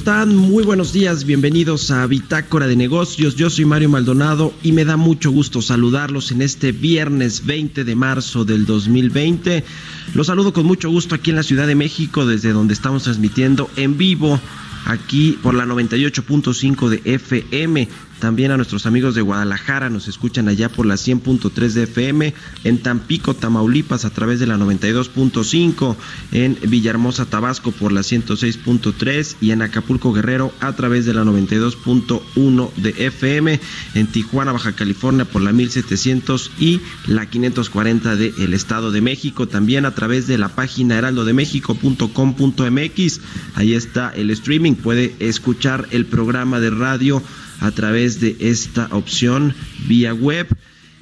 Están? Muy buenos días, bienvenidos a Bitácora de Negocios. Yo soy Mario Maldonado y me da mucho gusto saludarlos en este viernes 20 de marzo del 2020. Los saludo con mucho gusto aquí en la Ciudad de México, desde donde estamos transmitiendo en vivo aquí por la 98.5 de FM. También a nuestros amigos de Guadalajara nos escuchan allá por la 100.3 de FM, en Tampico, Tamaulipas a través de la 92.5, en Villahermosa, Tabasco por la 106.3 y en Acapulco, Guerrero a través de la 92.1 de FM, en Tijuana, Baja California por la 1700 y la 540 del el Estado de México, también a través de la página heraldodemexico.com.mx. Ahí está el streaming, puede escuchar el programa de radio a través de esta opción vía web.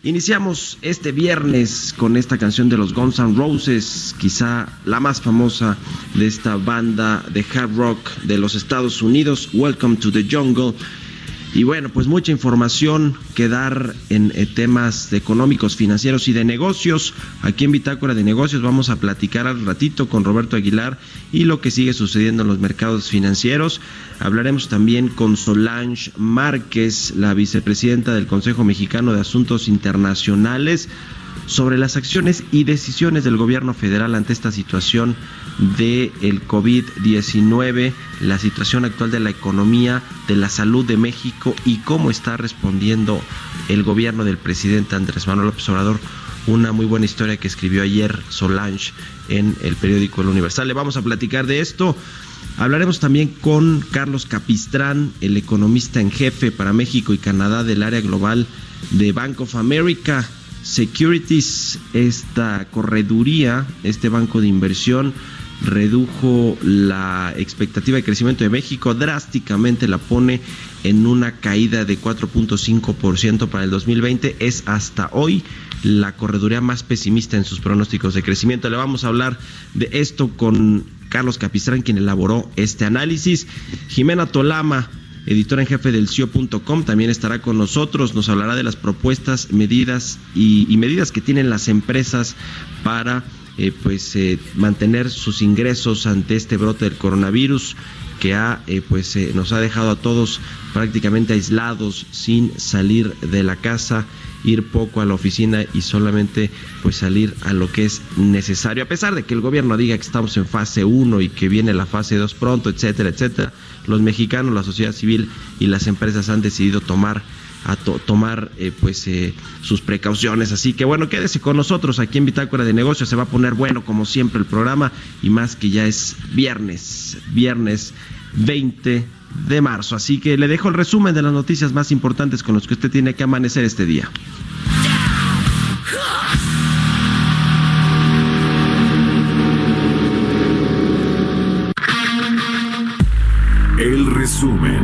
Iniciamos este viernes con esta canción de los Guns N' Roses, quizá la más famosa de esta banda de hard rock de los Estados Unidos, Welcome to the Jungle. Y bueno, pues mucha información que dar en eh, temas económicos, financieros y de negocios. Aquí en Bitácora de Negocios vamos a platicar al ratito con Roberto Aguilar y lo que sigue sucediendo en los mercados financieros. Hablaremos también con Solange Márquez, la vicepresidenta del Consejo Mexicano de Asuntos Internacionales sobre las acciones y decisiones del gobierno federal ante esta situación de el COVID-19, la situación actual de la economía, de la salud de México y cómo está respondiendo el gobierno del presidente Andrés Manuel López Obrador. Una muy buena historia que escribió ayer Solange en el periódico El Universal. Le vamos a platicar de esto. Hablaremos también con Carlos Capistrán, el economista en jefe para México y Canadá del área global de Bank of America. Securities, esta correduría, este banco de inversión, redujo la expectativa de crecimiento de México drásticamente, la pone en una caída de 4.5% para el 2020. Es hasta hoy la correduría más pesimista en sus pronósticos de crecimiento. Le vamos a hablar de esto con Carlos Capistrán, quien elaboró este análisis. Jimena Tolama editora en jefe del CIO.com, también estará con nosotros, nos hablará de las propuestas, medidas y, medidas que tienen las empresas para eh, pues eh, mantener sus ingresos ante este brote del coronavirus que ha eh, pues eh, nos ha dejado a todos prácticamente aislados sin salir de la casa ir poco a la oficina y solamente pues salir a lo que es necesario. A pesar de que el gobierno diga que estamos en fase 1 y que viene la fase 2 pronto etcétera etcétera los mexicanos la sociedad civil y las empresas han decidido tomar tomar eh, pues eh, sus precauciones. Así que bueno, quédese con nosotros aquí en Bitácora de Negocios. Se va a poner bueno como siempre el programa y más que ya es viernes, viernes 20 de marzo. Así que le dejo el resumen de las noticias más importantes con los que usted tiene que amanecer este día. El resumen.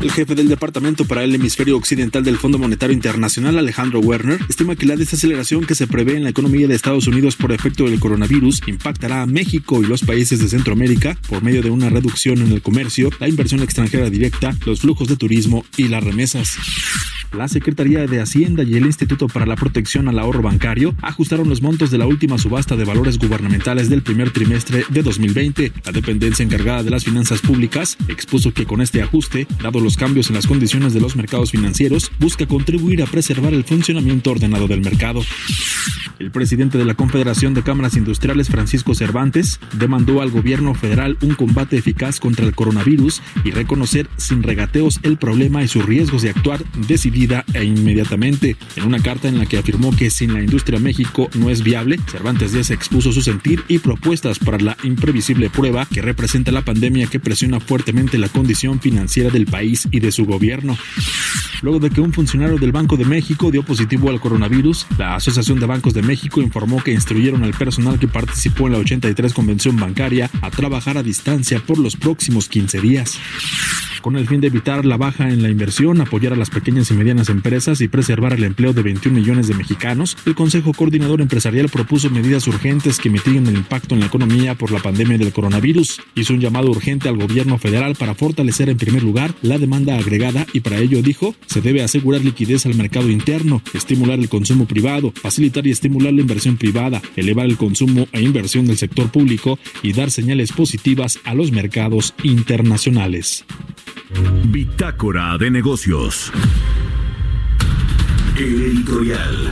El jefe del departamento para el hemisferio occidental del Fondo Monetario Internacional, Alejandro Werner, estima que la desaceleración que se prevé en la economía de Estados Unidos por efecto del coronavirus impactará a México y los países de Centroamérica por medio de una reducción en el comercio, la inversión extranjera directa, los flujos de turismo y las remesas. La Secretaría de Hacienda y el Instituto para la Protección al Ahorro Bancario ajustaron los montos de la última subasta de valores gubernamentales del primer trimestre de 2020. La dependencia encargada de las finanzas públicas expuso que con este ajuste, dado los cambios en las condiciones de los mercados financieros, busca contribuir a preservar el funcionamiento ordenado del mercado. El presidente de la Confederación de Cámaras Industriales, Francisco Cervantes, demandó al gobierno federal un combate eficaz contra el coronavirus y reconocer sin regateos el problema y sus riesgos de actuar decidido e inmediatamente. En una carta en la que afirmó que sin la industria México no es viable, Cervantes Díaz expuso su sentir y propuestas para la imprevisible prueba que representa la pandemia que presiona fuertemente la condición financiera del país y de su gobierno. Luego de que un funcionario del Banco de México dio positivo al coronavirus, la Asociación de Bancos de México informó que instruyeron al personal que participó en la 83 Convención Bancaria a trabajar a distancia por los próximos 15 días con el fin de evitar la baja en la inversión, apoyar a las pequeñas y medianas empresas y preservar el empleo de 21 millones de mexicanos, el Consejo Coordinador Empresarial propuso medidas urgentes que mitiguen el impacto en la economía por la pandemia del coronavirus. Hizo un llamado urgente al gobierno federal para fortalecer en primer lugar la demanda agregada y para ello dijo, se debe asegurar liquidez al mercado interno, estimular el consumo privado, facilitar y estimular la inversión privada, elevar el consumo e inversión del sector público y dar señales positivas a los mercados internacionales. Bitácora de negocios. Editorial.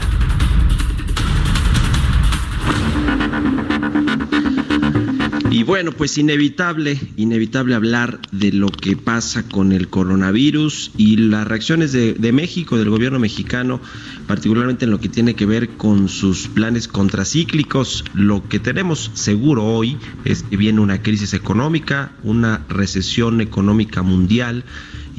Y bueno, pues inevitable, inevitable hablar de lo que pasa con el coronavirus y las reacciones de, de, México, del gobierno mexicano, particularmente en lo que tiene que ver con sus planes contracíclicos. Lo que tenemos seguro hoy es que viene una crisis económica, una recesión económica mundial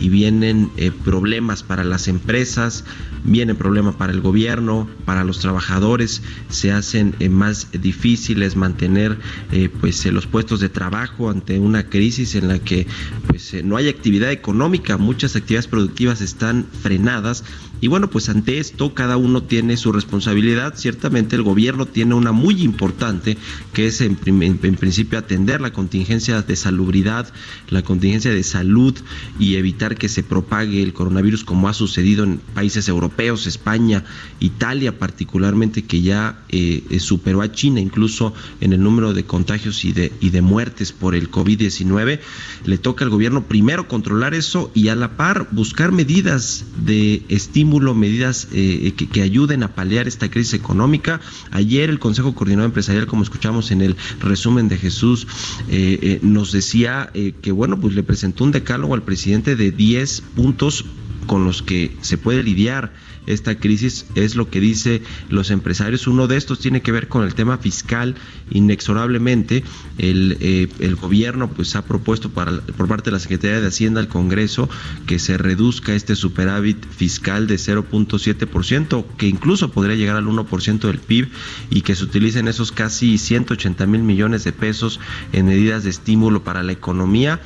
y vienen eh, problemas para las empresas, viene problema para el gobierno, para los trabajadores, se hacen eh, más difíciles mantener eh, pues los puestos de trabajo ante una crisis en la que pues no hay actividad económica, muchas actividades productivas están frenadas y bueno, pues ante esto cada uno tiene su responsabilidad. Ciertamente el gobierno tiene una muy importante, que es en, principio atender la contingencia de salubridad, la contingencia de salud y evitar que se propague el coronavirus como ha sucedido en países europeos, España, Italia particularmente, que ya eh, superó a China incluso en el número de contagios y de, y de muertes por el COVID-19. Le toca al gobierno primero controlar eso y a la par buscar medidas de estímulo medidas eh, que, ayuden a paliar esta crisis económica. Ayer el Consejo Coordinador Empresarial, como escuchamos en el resumen de Jesús, eh, eh, nos decía que, bueno, pues le presentó un decálogo al presidente de 10 puntos con los que se puede lidiar esta crisis es lo que dice los empresarios. Uno de estos tiene que ver con el tema fiscal. Inexorablemente el, eh, el gobierno pues ha propuesto para, por parte de la Secretaría de Hacienda al Congreso que se reduzca este superávit fiscal de 0.7%, que incluso podría llegar al 1% del PIB y que se utilicen esos casi 180 mil millones de pesos en medidas de estímulo para la economía.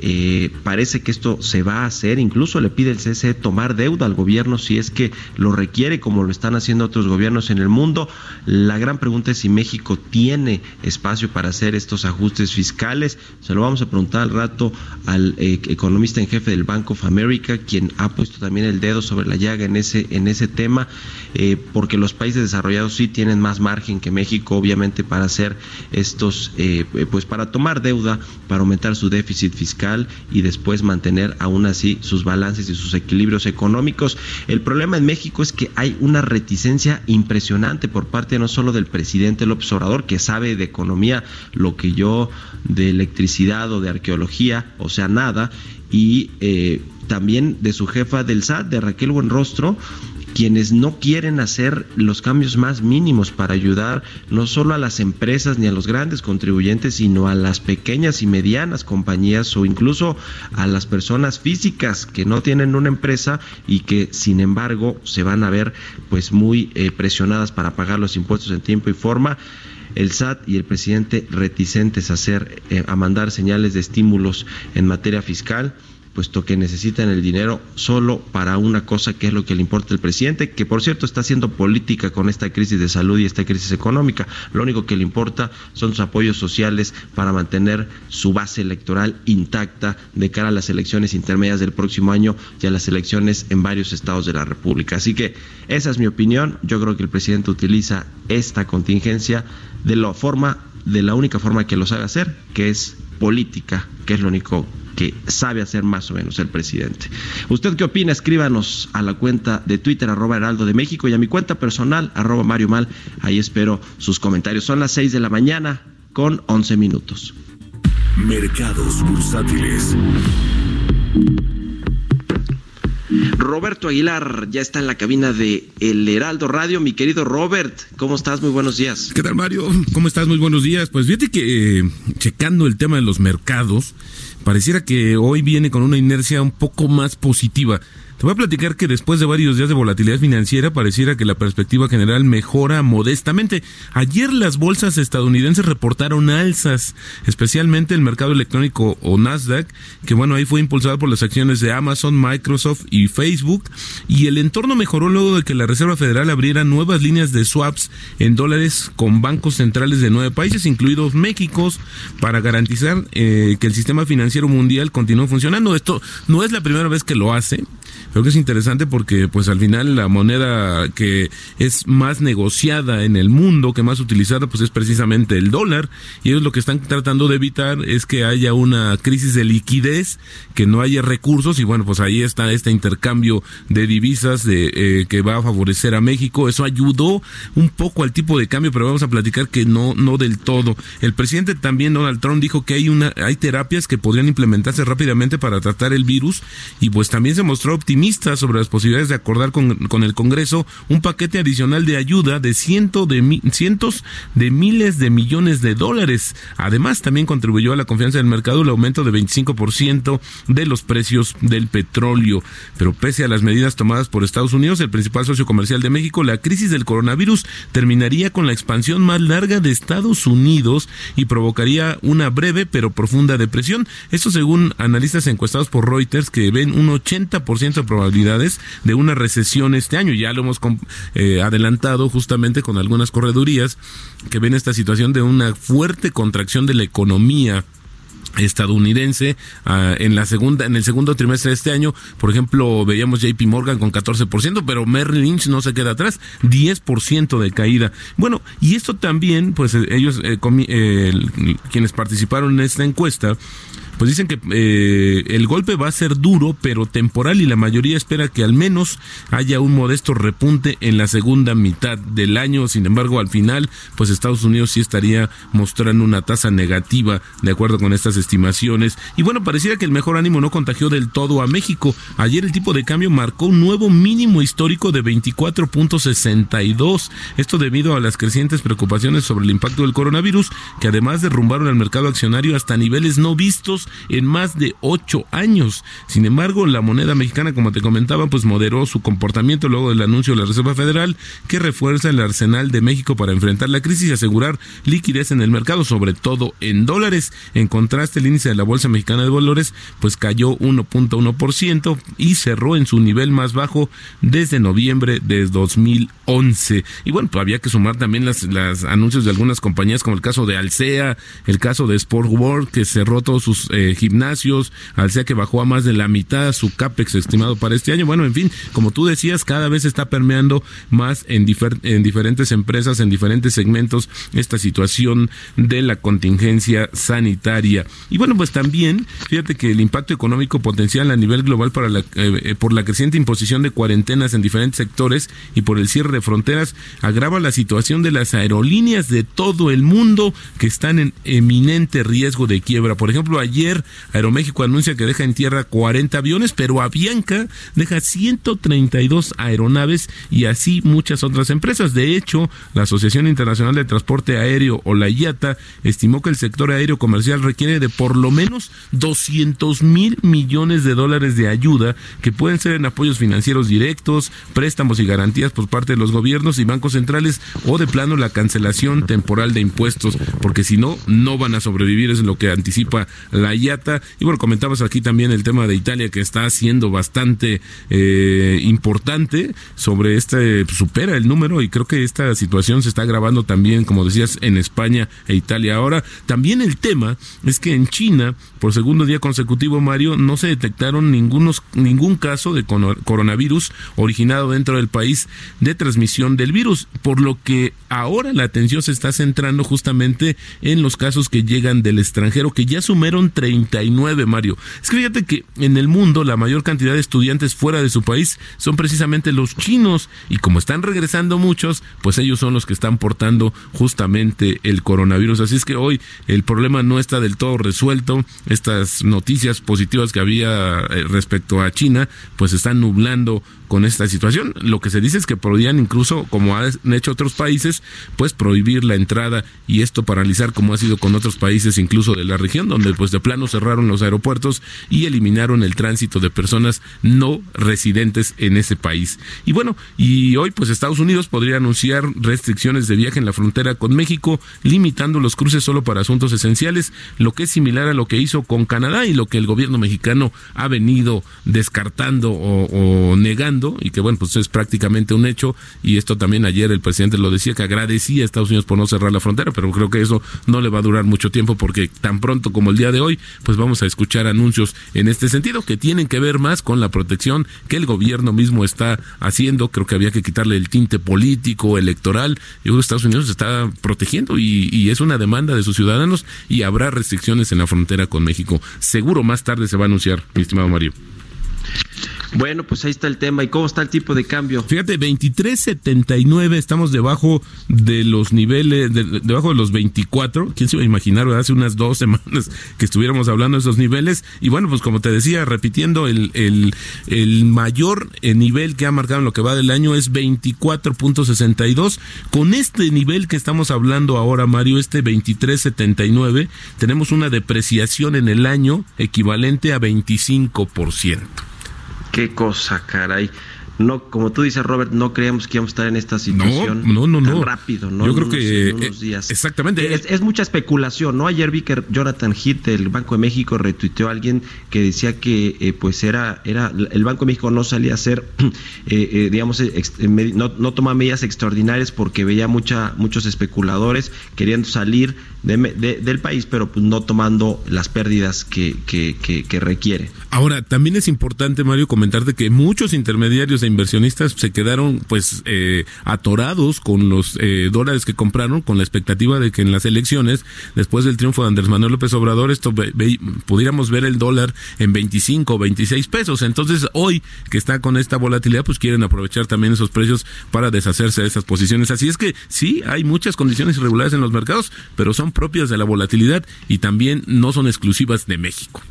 Eh, parece que esto se va a hacer, incluso le pide el CCE tomar deuda al gobierno si es que lo requiere, como lo están haciendo otros gobiernos en el mundo. La gran pregunta es si México tiene espacio para hacer estos ajustes fiscales. Se lo vamos a preguntar al rato al eh, economista en jefe del Bank of America, quien ha puesto también el dedo sobre la llaga en ese, en ese tema, eh, porque los países desarrollados sí tienen más margen que México, obviamente, para hacer estos, pues para tomar deuda, para aumentar su déficit fiscal y después mantener aún así sus balances y sus equilibrios económicos. El problema en México es que hay una reticencia impresionante por parte no solo del presidente López Obrador, que sabe de economía lo que yo de electricidad o de arqueología, o sea, nada, y eh, también de su jefa del SAT, de Raquel Buenrostro, quienes no quieren hacer los cambios más mínimos para ayudar no solo a las empresas ni a los grandes contribuyentes, sino a las pequeñas y medianas compañías o incluso a las personas físicas que no tienen una empresa y que sin embargo se van a ver pues muy eh, presionadas para pagar los impuestos en tiempo y forma. El SAT y el presidente reticentes a hacer eh, a mandar señales de estímulos en materia fiscal puesto que necesitan el dinero solo para una cosa que es lo que le importa al presidente, que por cierto está haciendo política con esta crisis de salud y esta crisis económica. Lo único que le importa son sus apoyos sociales para mantener su base electoral intacta de cara a las elecciones intermedias del próximo año y a las elecciones en varios estados de la República. Así que esa es mi opinión. Yo creo que el presidente utiliza esta contingencia de la forma, de la única forma que lo sabe hacer, que es política, que es lo único que sabe hacer más o menos el presidente. ¿Usted qué opina? Escríbanos a la cuenta de Twitter, arroba Heraldo de México, y a mi cuenta personal, arroba Mario Mal. Ahí espero sus comentarios. Son las 6 de la mañana con 11 minutos. Mercados bursátiles. Roberto Aguilar ya está en la cabina de El Heraldo Radio. Mi querido Robert, ¿cómo estás? Muy buenos días. ¿Qué tal, Mario? ¿Cómo estás? Muy buenos días. Pues fíjate que eh, checando el tema de los mercados, pareciera que hoy viene con una inercia un poco más positiva. Te voy a platicar que después de varios días de volatilidad financiera pareciera que la perspectiva general mejora modestamente. Ayer las bolsas estadounidenses reportaron alzas, especialmente el mercado electrónico o Nasdaq, que bueno, ahí fue impulsado por las acciones de Amazon, Microsoft y Facebook, y el entorno mejoró luego de que la Reserva Federal abriera nuevas líneas de swaps en dólares con bancos centrales de nueve países, incluidos México, para garantizar eh, que el sistema financiero mundial continúe funcionando. Esto no es la primera vez que lo hace. Creo que es interesante porque pues al final la moneda que es más negociada en el mundo, que más utilizada, pues es precisamente el dólar. Y ellos lo que están tratando de evitar es que haya una crisis de liquidez, que no haya recursos y bueno, pues ahí está este intercambio de divisas de, eh, que va a favorecer a México. Eso ayudó un poco al tipo de cambio, pero vamos a platicar que no, no del todo. El presidente también, Donald Trump, dijo que hay una, hay terapias que podrían implementarse rápidamente para tratar el virus y pues también se mostró optimista sobre las posibilidades de acordar con, el Congreso un paquete adicional de ayuda de, ciento de cientos de miles de millones de dólares. Además, también contribuyó a la confianza del mercado el aumento de 25% de los precios del petróleo. Pero pese a las medidas tomadas por Estados Unidos, el principal socio comercial de México, la crisis del coronavirus terminaría con la expansión más larga de Estados Unidos y provocaría una breve pero profunda depresión. Esto según analistas encuestados por Reuters que ven un 80% de probabilidades de una recesión este año. Ya lo hemos eh, adelantado justamente con algunas corredurías que ven esta situación de una fuerte contracción de la economía estadounidense ah, en la segunda en el segundo trimestre de este año por ejemplo veíamos JP Morgan con 14% pero Merrill Lynch no se queda atrás 10% de caída bueno y esto también pues ellos eh, eh, quienes participaron en esta encuesta pues dicen que eh, el golpe va a ser duro, pero temporal y la mayoría espera que al menos haya un modesto repunte en la segunda mitad del año. Sin embargo, al final, pues Estados Unidos sí estaría mostrando una tasa negativa de acuerdo con estas estimaciones. Y bueno, pareciera que el mejor ánimo no contagió del todo a México. Ayer el tipo de cambio marcó un nuevo mínimo histórico de 24.62. Esto debido a las crecientes preocupaciones sobre el impacto del coronavirus, que además derrumbaron el mercado accionario hasta niveles no vistos en más de ocho años. Sin embargo, la moneda mexicana, como te comentaba, pues moderó su comportamiento luego del anuncio de la Reserva Federal que refuerza el arsenal de México para enfrentar la crisis y asegurar liquidez en el mercado, sobre todo en dólares. En contraste, el índice de la Bolsa Mexicana de Valores pues cayó 1.1% y cerró en su nivel más bajo desde noviembre de 2011. Y bueno, pues había que sumar también las, las anuncios de algunas compañías como el caso de Alsea, el caso de Sport World que cerró todos sus eh, gimnasios, al sea que bajó a más de la mitad su CAPEX estimado para este año. Bueno, en fin, como tú decías, cada vez está permeando más en, en diferentes empresas, en diferentes segmentos, esta situación de la contingencia sanitaria. Y bueno, pues también, fíjate que el impacto económico potencial a nivel global para la, eh, por la creciente imposición de cuarentenas en diferentes sectores y por el cierre de fronteras agrava la situación de las aerolíneas de todo el mundo que están en eminente riesgo de quiebra. Por ejemplo, ayer Aeroméxico anuncia que deja en tierra 40 aviones, pero Avianca deja 132 aeronaves y así muchas otras empresas. De hecho, la Asociación Internacional de Transporte Aéreo o la IATA estimó que el sector aéreo comercial requiere de por lo menos 200 mil millones de dólares de ayuda que pueden ser en apoyos financieros directos, préstamos y garantías por parte de los gobiernos y bancos centrales o de plano la cancelación temporal de impuestos, porque si no, no van a sobrevivir, es lo que anticipa la Y bueno, comentamos aquí también el tema de Italia que está siendo bastante eh, importante sobre este, supera el número y creo que esta situación se está agravando también, como decías, en España e Italia. Ahora, también el tema es que en China, por segundo día consecutivo, Mario, no se detectaron ningunos, ningún caso de coronavirus originado dentro del país de transmisión del virus, por lo que ahora la atención se está centrando justamente en los casos que llegan del extranjero, que ya sumaron 39, Mario. Es que fíjate que en el mundo la mayor cantidad de estudiantes fuera de su país son precisamente los chinos y como están regresando muchos, pues ellos son los que están portando justamente el coronavirus. Así es que hoy el problema no está del todo resuelto. Estas noticias positivas que había eh, respecto a China, pues están nublando con esta situación. Lo que se dice es que podrían incluso, como han hecho otros países, pues prohibir la entrada y esto paralizar como ha sido con otros países incluso de la región, donde pues de plano cerraron los aeropuertos y eliminaron el tránsito de personas no residentes en ese país. Y bueno, y hoy pues Estados Unidos podría anunciar restricciones de viaje en la frontera con México, limitando los cruces solo para asuntos esenciales, lo que es similar a lo que hizo con Canadá y lo que el gobierno mexicano ha venido descartando o, o negando y que bueno, pues es prácticamente un hecho y esto también ayer el presidente lo decía que agradecía a Estados Unidos por no cerrar la frontera, pero creo que eso no le va a durar mucho tiempo porque tan pronto como el día de hoy, pues vamos a escuchar anuncios en este sentido que tienen que ver más con la protección que el gobierno mismo está haciendo, creo que había que quitarle el tinte político, electoral, yo creo que Estados Unidos se está protegiendo y, y es una demanda de sus ciudadanos y habrá restricciones en la frontera con México. Seguro más tarde se va a anunciar, mi estimado Mario. Bueno, pues ahí está el tema. ¿Y cómo está el tipo de cambio? Fíjate, 23.79, estamos debajo de los niveles, debajo de los 24. ¿Quién se iba a imaginar, hace unas dos semanas que estuviéramos hablando de esos niveles? Y bueno, pues como te decía, repitiendo, el, el, el mayor nivel que ha marcado en lo que va del año es 24.62. Con este nivel que estamos hablando ahora, Mario, este 23.79, tenemos una depreciación en el año equivalente a 25%. Qué cosa, caray no, como tú dices, Robert, no creíamos que íbamos a estar en esta situación no, no, no, tan rápido, ¿no? Yo creo que eh, exactamente. Es, mucha especulación, ¿no? Ayer vi que Jonathan Heath del Banco de México retuiteó a alguien que decía que eh, pues era, era, el Banco de México no salía a hacer, eh, digamos, no, no tomaba medidas extraordinarias porque veía mucha, muchos especuladores queriendo salir del país, pero pues no tomando las pérdidas que, que, que requiere. Ahora, también es importante, Mario, comentarte que muchos intermediarios inversionistas se quedaron pues eh, atorados con los eh, dólares que compraron con la expectativa de que en las elecciones, después del triunfo de Andrés Manuel López Obrador, esto pudiéramos ver el dólar en 25 o 26 pesos. Entonces, hoy que está con esta volatilidad, pues quieren aprovechar también esos precios para deshacerse de esas posiciones. Así es que sí, hay muchas condiciones irregulares en los mercados, pero son propias de la volatilidad y también no son exclusivas de México.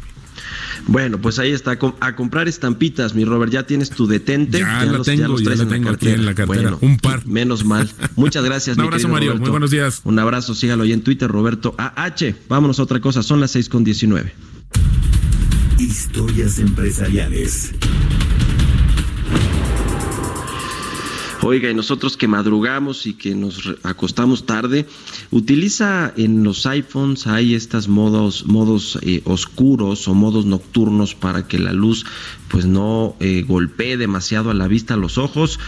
Bueno, pues ahí está, a comprar estampitas, mi Robert, ya tienes tu detente. Ya, la tengo, ya, la tengo aquí en la cartera, un par. Menos mal. Muchas gracias, Un abrazo, Mario, muy buenos días. Un abrazo, sígalo ahí en Twitter, Roberto AH. Vámonos a otra cosa, son las seis con diecinueve. Historias empresariales. Oiga, y nosotros que madrugamos y que nos acostamos tarde, utiliza en los iPhones, hay estos modos, modos eh, oscuros o modos nocturnos para que la luz pues no eh, golpee demasiado a la vista, los ojos.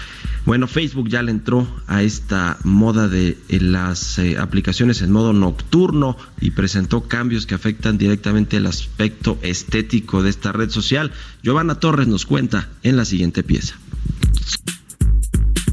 Bueno, Facebook ya le entró a esta moda de las eh, aplicaciones en modo nocturno y presentó cambios que afectan directamente el aspecto estético de esta red social. Giovanna Torres nos cuenta en la siguiente pieza.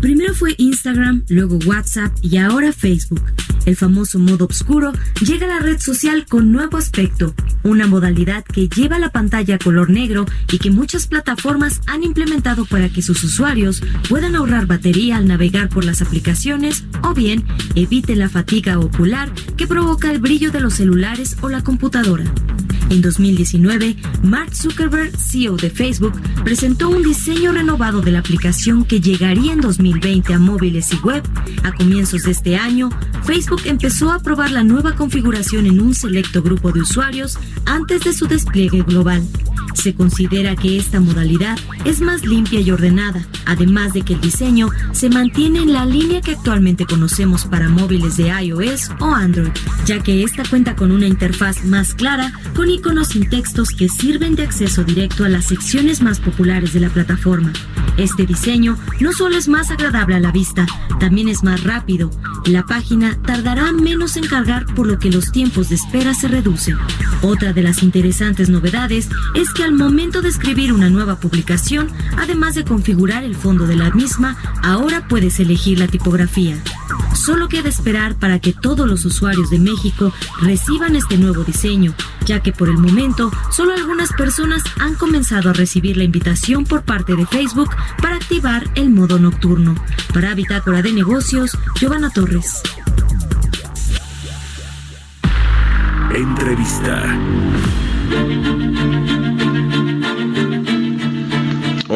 Primero fue Instagram, luego WhatsApp y ahora Facebook. El famoso modo oscuro llega a la red social con nuevo aspecto, una modalidad que lleva la pantalla color negro y que muchas plataformas han implementado para que sus usuarios puedan ahorrar batería al navegar por las aplicaciones o bien evite la fatiga ocular que provoca el brillo de los celulares o la computadora. En 2019, Mark Zuckerberg, CEO de Facebook, presentó un diseño renovado de la aplicación que llegaría en 2020 a móviles y web. A comienzos de este año, Facebook empezó a probar la nueva configuración en un selecto grupo de usuarios antes de su despliegue global. Se considera que esta modalidad es más limpia y ordenada, además de que el diseño se mantiene en la línea que actualmente conocemos para móviles de iOS o Android, ya que esta cuenta con una interfaz más clara, con iconos sin textos que sirven de acceso directo a las secciones más populares de la plataforma. Este diseño no solo es más agradable a la vista, también es más rápido. La página tardará menos en cargar por lo que los tiempos de espera se reducen. Otra de las interesantes novedades es que al momento de escribir una nueva publicación, además de configurar el fondo de la misma, ahora puedes elegir la tipografía. Solo queda esperar para que todos los usuarios de México reciban este nuevo diseño, ya que por el momento solo algunas personas han comenzado a recibir la invitación por parte de Facebook para activar el modo nocturno. Para Bitácora de Negocios, Giovanna Torres. Entrevista.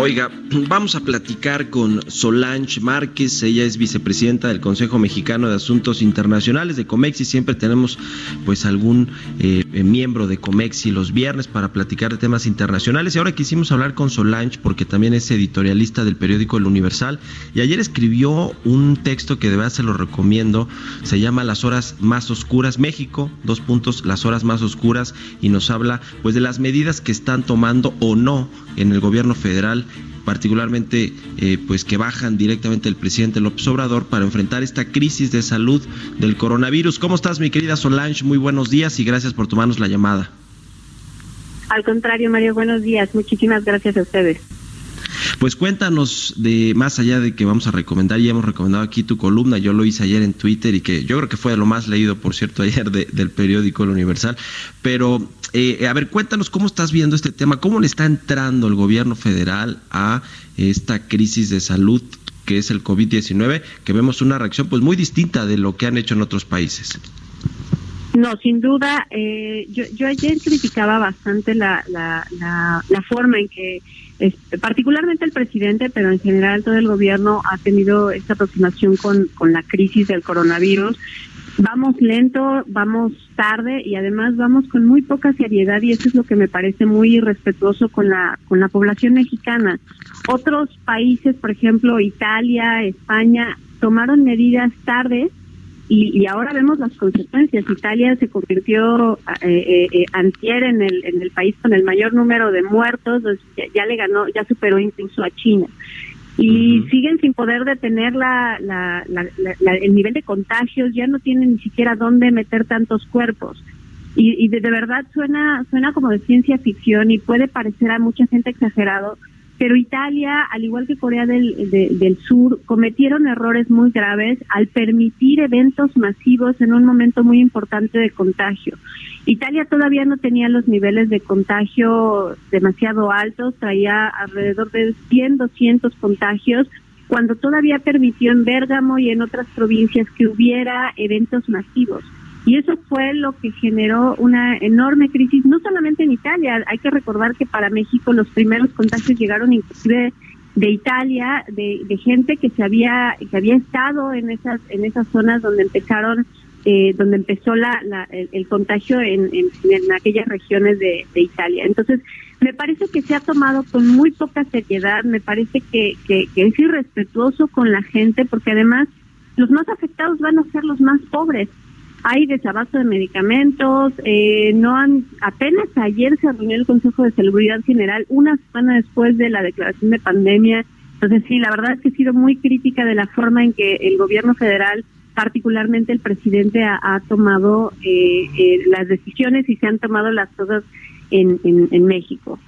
Oiga, vamos a platicar con Solange Márquez, ella es vicepresidenta del Consejo Mexicano de Asuntos Internacionales de Comexi, siempre tenemos pues algún eh, miembro de Comexi los viernes para platicar de temas internacionales. Y ahora quisimos hablar con Solange porque también es editorialista del periódico El Universal. Y ayer escribió un texto que de verdad se lo recomiendo, se llama Las horas más oscuras México, dos puntos, las horas más oscuras. Y nos habla pues de las medidas que están tomando o no en el gobierno federal particularmente eh, pues que bajan directamente el presidente López Obrador para enfrentar esta crisis de salud del coronavirus. ¿Cómo estás, mi querida Solange? Muy buenos días y gracias por tomarnos la llamada. Al contrario, Mario, buenos días. Muchísimas gracias a ustedes. Pues cuéntanos de más allá de que vamos a recomendar, ya hemos recomendado aquí tu columna, yo lo hice ayer en Twitter y que yo creo que fue lo más leído, por cierto, ayer del periódico El Universal, pero eh, a ver, cuéntanos cómo estás viendo este tema, cómo le está entrando el gobierno federal a esta crisis de salud que es el COVID-19, que vemos una reacción pues muy distinta de lo que han hecho en otros países. No, sin duda, eh, yo, yo ayer criticaba bastante la, la, la forma en que particularmente el presidente, pero en general todo el gobierno ha tenido esta aproximación con, con la crisis del coronavirus. Vamos lento, vamos tarde y además vamos con muy poca seriedad y eso es lo que me parece muy irrespetuoso con la con la población mexicana. Otros países, por ejemplo, Italia, España, tomaron medidas tarde y, ahora vemos las consecuencias. Italia se convirtió eh, eh, eh, antier en el, en el país con el mayor número de muertos, ya, le ganó, ya superó incluso a China. Y siguen sin poder detener la, la, el nivel de contagios, ya no tienen ni siquiera dónde meter tantos cuerpos. Y, y de, de, verdad suena, suena como de ciencia ficción y puede parecer a mucha gente exagerado, pero Italia, al igual que Corea del, Sur, cometieron errores muy graves al permitir eventos masivos en un momento muy importante de contagio. Italia todavía no tenía los niveles de contagio demasiado altos, traía alrededor de 100, 200 contagios, cuando todavía permitió en Bérgamo y en otras provincias que hubiera eventos masivos. Y eso fue lo que generó una enorme crisis, no solamente en Italia, hay que recordar que para México los primeros contagios llegaron inclusive de Italia, de, gente que se había que había estado en esas en esas zonas donde empezaron eh, donde empezó la, el, contagio en, en, aquellas regiones de, Italia. Entonces, me parece que se ha tomado con muy poca seriedad, me parece que, que es irrespetuoso con la gente, porque además los más afectados van a ser los más pobres hay desabasto de medicamentos, eh, no han, apenas ayer se reunió el Consejo de Seguridad General, una semana después de la declaración de pandemia. Entonces sí, la verdad es que he sido muy crítica de la forma en que el gobierno federal, particularmente el presidente, ha, tomado eh, eh, las decisiones y se han tomado las cosas en, en, en México.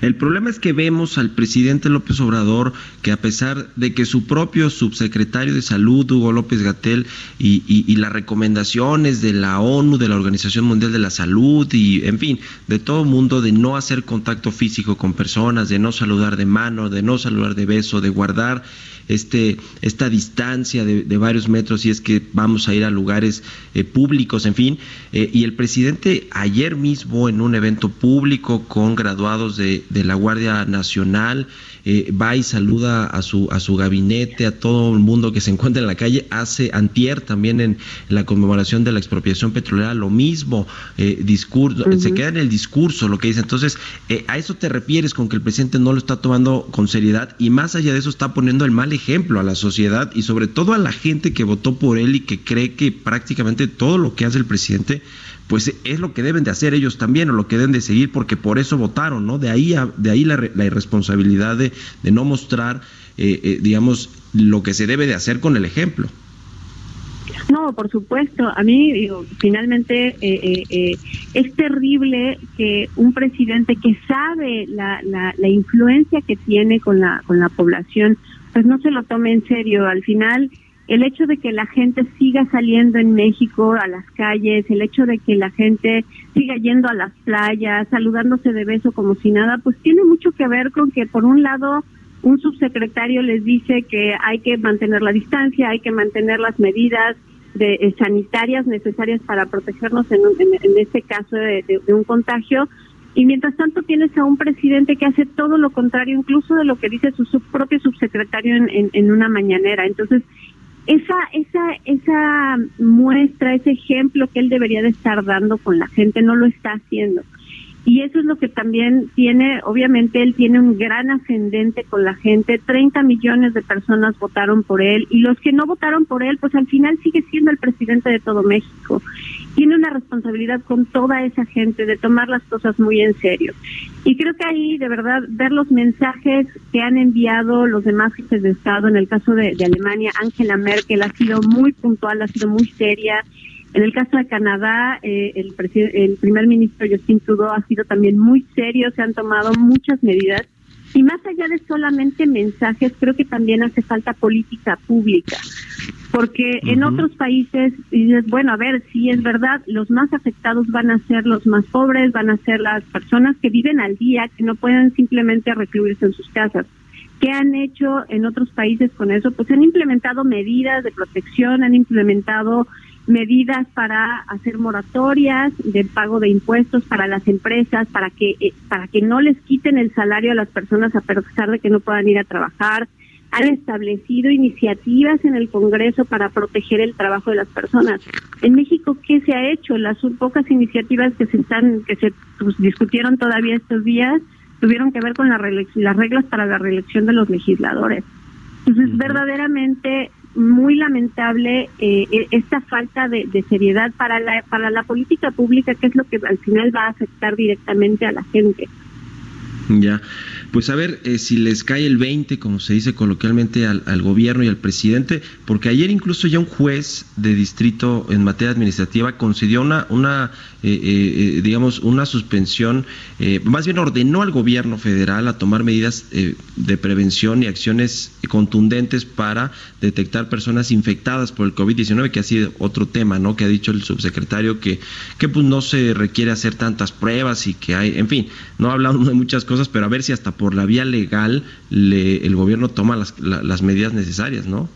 El problema es que vemos al presidente López Obrador que a pesar de que su propio subsecretario de Salud, Hugo López Gatel, y, las recomendaciones de la ONU, de la Organización Mundial de la Salud, y en fin, de todo mundo, de no hacer contacto físico con personas, de no saludar de mano, de no saludar de beso, de guardar este, esta distancia de, varios metros si es que vamos a ir a lugares eh, públicos, en fin. Eh, y el presidente ayer mismo en un evento público con graduados de la Guardia Nacional, eh, va y saluda a su, a su gabinete, a todo el mundo que se encuentra en la calle, hace antier también en, la conmemoración de la expropiación petrolera lo mismo, eh, discurso, se queda en el discurso lo que dice. Entonces, eh, a eso te refieres con que el presidente no lo está tomando con seriedad y más allá de eso está poniendo el mal ejemplo a la sociedad y sobre todo a la gente que votó por él y que cree que prácticamente todo lo que hace el presidente pues es lo que deben de hacer ellos también o lo que deben de seguir porque por eso votaron, ¿no? De ahí, de ahí la, irresponsabilidad de, no mostrar, eh, eh, digamos, lo que se debe de hacer con el ejemplo. No, por supuesto. A mí, digo, finalmente eh, es terrible que un presidente que sabe la, la, la influencia que tiene con la, con la población, pues no se lo tome en serio. Al final, el hecho de que la gente siga saliendo en México a las calles, el hecho de que la gente siga yendo a las playas, saludándose de beso como si nada, pues tiene mucho que ver con que por un lado un subsecretario les dice que hay que mantener la distancia, hay que mantener las medidas de, eh, sanitarias necesarias para protegernos en, en, este caso de, un contagio, y mientras tanto tienes a un presidente que hace todo lo contrario, incluso de lo que dice su, propio subsecretario en, en, una mañanera. Entonces, esa, esa, esa muestra, ese ejemplo que él debería de estar dando con la gente, no lo está haciendo. Y eso es lo que también tiene, obviamente él tiene un gran ascendente con la gente, 30 millones de personas votaron por él y los que no votaron por él, pues al final sigue siendo el presidente de todo México tiene una responsabilidad con toda esa gente de tomar las cosas muy en serio. Y creo que ahí, de verdad, ver los mensajes que han enviado los demás jefes de Estado, en el caso de, Alemania, Angela Merkel ha sido muy puntual, ha sido muy seria. En el caso de Canadá, eh, el, el primer ministro Justin Trudeau ha sido también muy serio, se han tomado muchas medidas. Y más allá de solamente mensajes, creo que también hace falta política pública porque en otros países dices, bueno, a ver, si es verdad, los más afectados van a ser los más pobres, van a ser las personas que viven al día, que no pueden simplemente recluirse en sus casas. ¿Qué han hecho en otros países con eso? Pues han implementado medidas de protección, han implementado medidas para hacer moratorias de pago de impuestos para las empresas, para que eh, para que no les quiten el salario a las personas a pesar de que no puedan ir a trabajar, han establecido iniciativas en el Congreso para proteger el trabajo de las personas. En México, ¿qué se ha hecho? Las pocas iniciativas que se están que se pues, discutieron todavía estos días tuvieron que ver con la las reglas para la reelección de los legisladores. Entonces, verdaderamente muy lamentable eh, e, esta falta de, seriedad para la para la política pública, que es lo que al final va a afectar directamente a la gente. Ya. Pues a ver eh, si les cae el 20, como se dice coloquialmente, al, gobierno y al presidente, porque ayer incluso ya un juez de distrito en materia administrativa concedió una, una eh, eh, digamos, una suspensión, más bien ordenó al gobierno federal a tomar medidas de prevención y acciones contundentes para detectar personas infectadas por el COVID-19, que ha sido otro tema, ¿no? Que ha dicho el subsecretario que, que pues no se requiere hacer tantas pruebas y que hay, en fin, no hablamos de muchas cosas, pero a ver si hasta por la vía legal le, el gobierno toma las, las medidas necesarias, ¿no?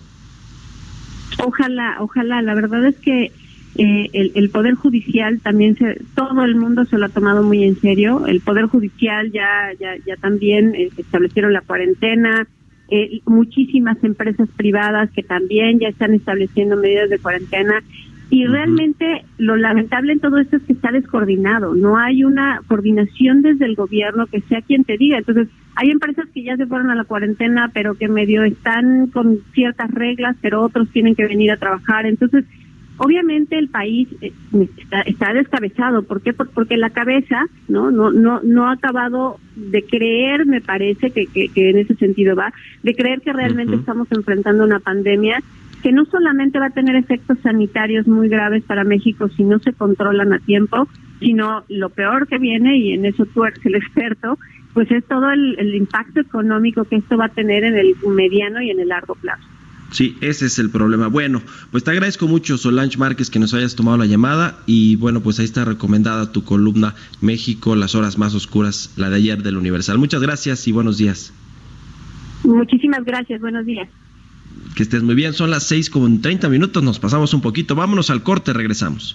Ojalá, ojalá. La verdad es que eh, el, el, Poder Judicial también, se, todo el mundo se lo ha tomado muy en serio. El Poder Judicial ya, ya, ya también eh, establecieron la cuarentena. Eh, muchísimas empresas privadas que también ya están estableciendo medidas de cuarentena. Y realmente lo lamentable en todo esto es que está descoordinado, no hay una coordinación desde el gobierno que sea quien te diga. Entonces, hay empresas que ya se fueron a la cuarentena, pero que medio están con ciertas reglas, pero otros tienen que venir a trabajar. Entonces, obviamente el país eh, está, descabezado. ¿Por qué? Porque la cabeza no no no no ha acabado de creer, me parece que, que, en ese sentido va, de creer que realmente estamos enfrentando una pandemia que no solamente va a tener efectos sanitarios muy graves para México si no se controlan a tiempo, sino lo peor que viene, y en eso tú eres el experto, pues es todo el, impacto económico que esto va a tener en el mediano y en el largo plazo. Sí, ese es el problema. Bueno, pues te agradezco mucho, Solange Márquez, que nos hayas tomado la llamada y bueno, pues ahí está recomendada tu columna México, las horas más oscuras, la de ayer del Universal. Muchas gracias y buenos días. Muchísimas gracias, buenos días. Que estés muy bien, son las seis con treinta minutos, nos pasamos un poquito, vámonos al corte, regresamos.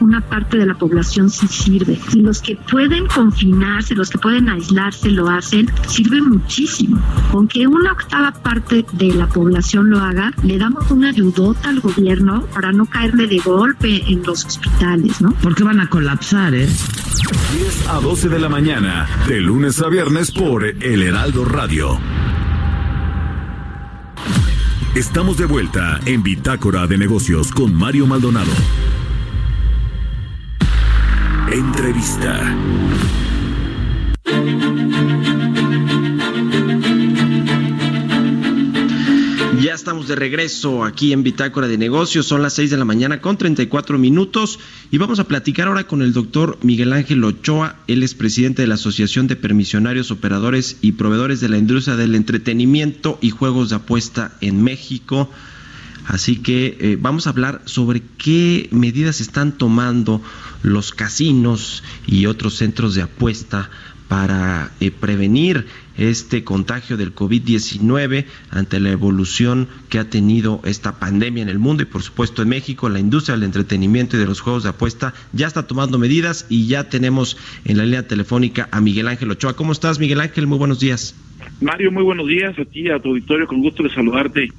una parte de la población sí sirve. Y los que pueden confinarse, los que pueden aislarse, lo hacen, sirve muchísimo. Aunque una octava parte de la población lo haga, le damos una ayudota al gobierno para no caerle de golpe en los hospitales, ¿no? Porque van a colapsar, ¿eh? 10 a 12 de la mañana, de lunes a viernes por El Heraldo Radio. Estamos de vuelta en Bitácora de Negocios con Mario Maldonado. Entrevista. Ya estamos de regreso aquí en Bitácora de Negocios. Son las 6 de la mañana con 34 minutos y vamos a platicar ahora con el doctor Miguel Ángel Ochoa. Él es presidente de la Asociación de Permisionarios, Operadores y Proveedores de la Industria del Entretenimiento y Juegos de Apuesta en México. Así que eh, vamos a hablar sobre qué medidas están tomando los casinos y otros centros de apuesta para eh, prevenir este contagio del COVID-19 ante la evolución que ha tenido esta pandemia en el mundo y por supuesto en México, la industria del entretenimiento y de los juegos de apuesta ya está tomando medidas y ya tenemos en la línea telefónica a Miguel Ángel Ochoa. ¿Cómo estás, Miguel Ángel? Muy buenos días. Mario, muy buenos días a ti, a tu auditorio, con gusto de saludarte.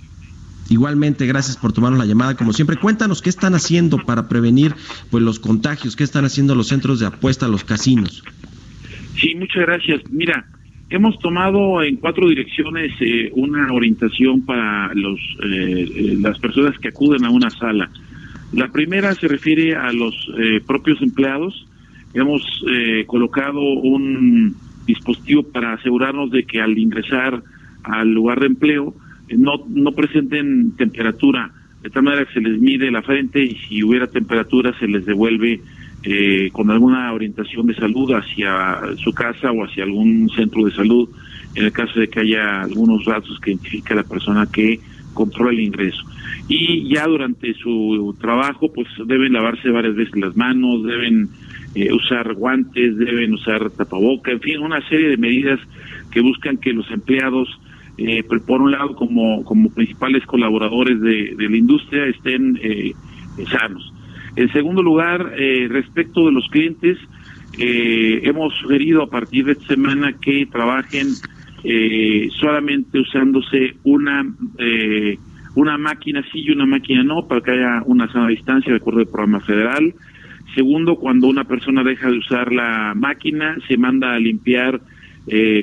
Igualmente, gracias por tomarnos la llamada. Como siempre, cuéntanos qué están haciendo para prevenir pues los contagios, qué están haciendo los centros de apuesta, los casinos. Sí, muchas gracias. Mira, hemos tomado en cuatro direcciones eh, una orientación para los eh, eh, las personas que acuden a una sala. La primera se refiere a los propios empleados. Hemos colocado un dispositivo para asegurarnos de que al ingresar al lugar de empleo no, no presenten temperatura, de tal manera que se les mide la frente y si hubiera temperatura se les devuelve eh, con alguna orientación de salud hacia su casa o hacia algún centro de salud, en el caso de que haya algunos datos que identifique a la persona que controla el ingreso. Y ya durante su trabajo, pues deben lavarse varias veces las manos, deben eh, usar guantes, deben usar tapaboca, en fin, una serie de medidas que buscan que los empleados eh, por un lado como, como principales colaboradores de, la industria estén eh, sanos. En segundo lugar, eh, respecto de los clientes, eh, hemos sugerido a partir de esta semana que trabajen solamente usándose una una máquina sí y una máquina no, para que haya una sana distancia de acuerdo al programa federal. Segundo, cuando una persona deja de usar la máquina, se manda a limpiar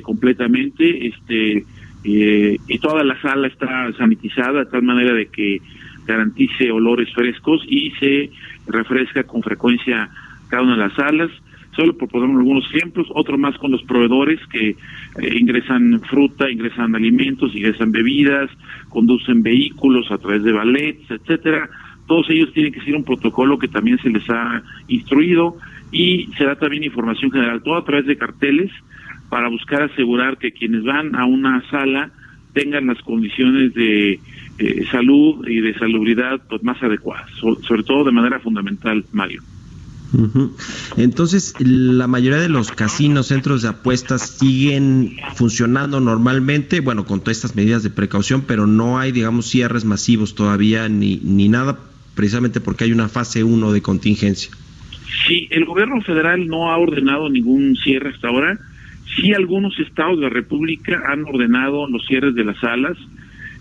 completamente, este eh, y toda la sala está sanitizada de tal manera de que garantice olores frescos y se refresca con frecuencia cada una de las salas. Solo por poner algunos ejemplos, otro más con los proveedores que eh, ingresan fruta, ingresan alimentos, ingresan bebidas, conducen vehículos a través de ballets, etcétera. Todos ellos tienen que seguir un protocolo que también se les ha instruido y se da también información general, todo a través de carteles para buscar asegurar que quienes van a una sala tengan las condiciones de eh, salud y de salubridad pues, más adecuadas, sobre todo de manera fundamental, Mario. Entonces, la mayoría de los casinos, centros de apuestas siguen funcionando normalmente, bueno, con todas estas medidas de precaución, pero no hay, digamos, cierres masivos todavía ni, ni nada, precisamente porque hay una fase 1 de contingencia. Sí, el gobierno federal no ha ordenado ningún cierre hasta ahora. Sí, algunos estados de la República han ordenado los cierres de las salas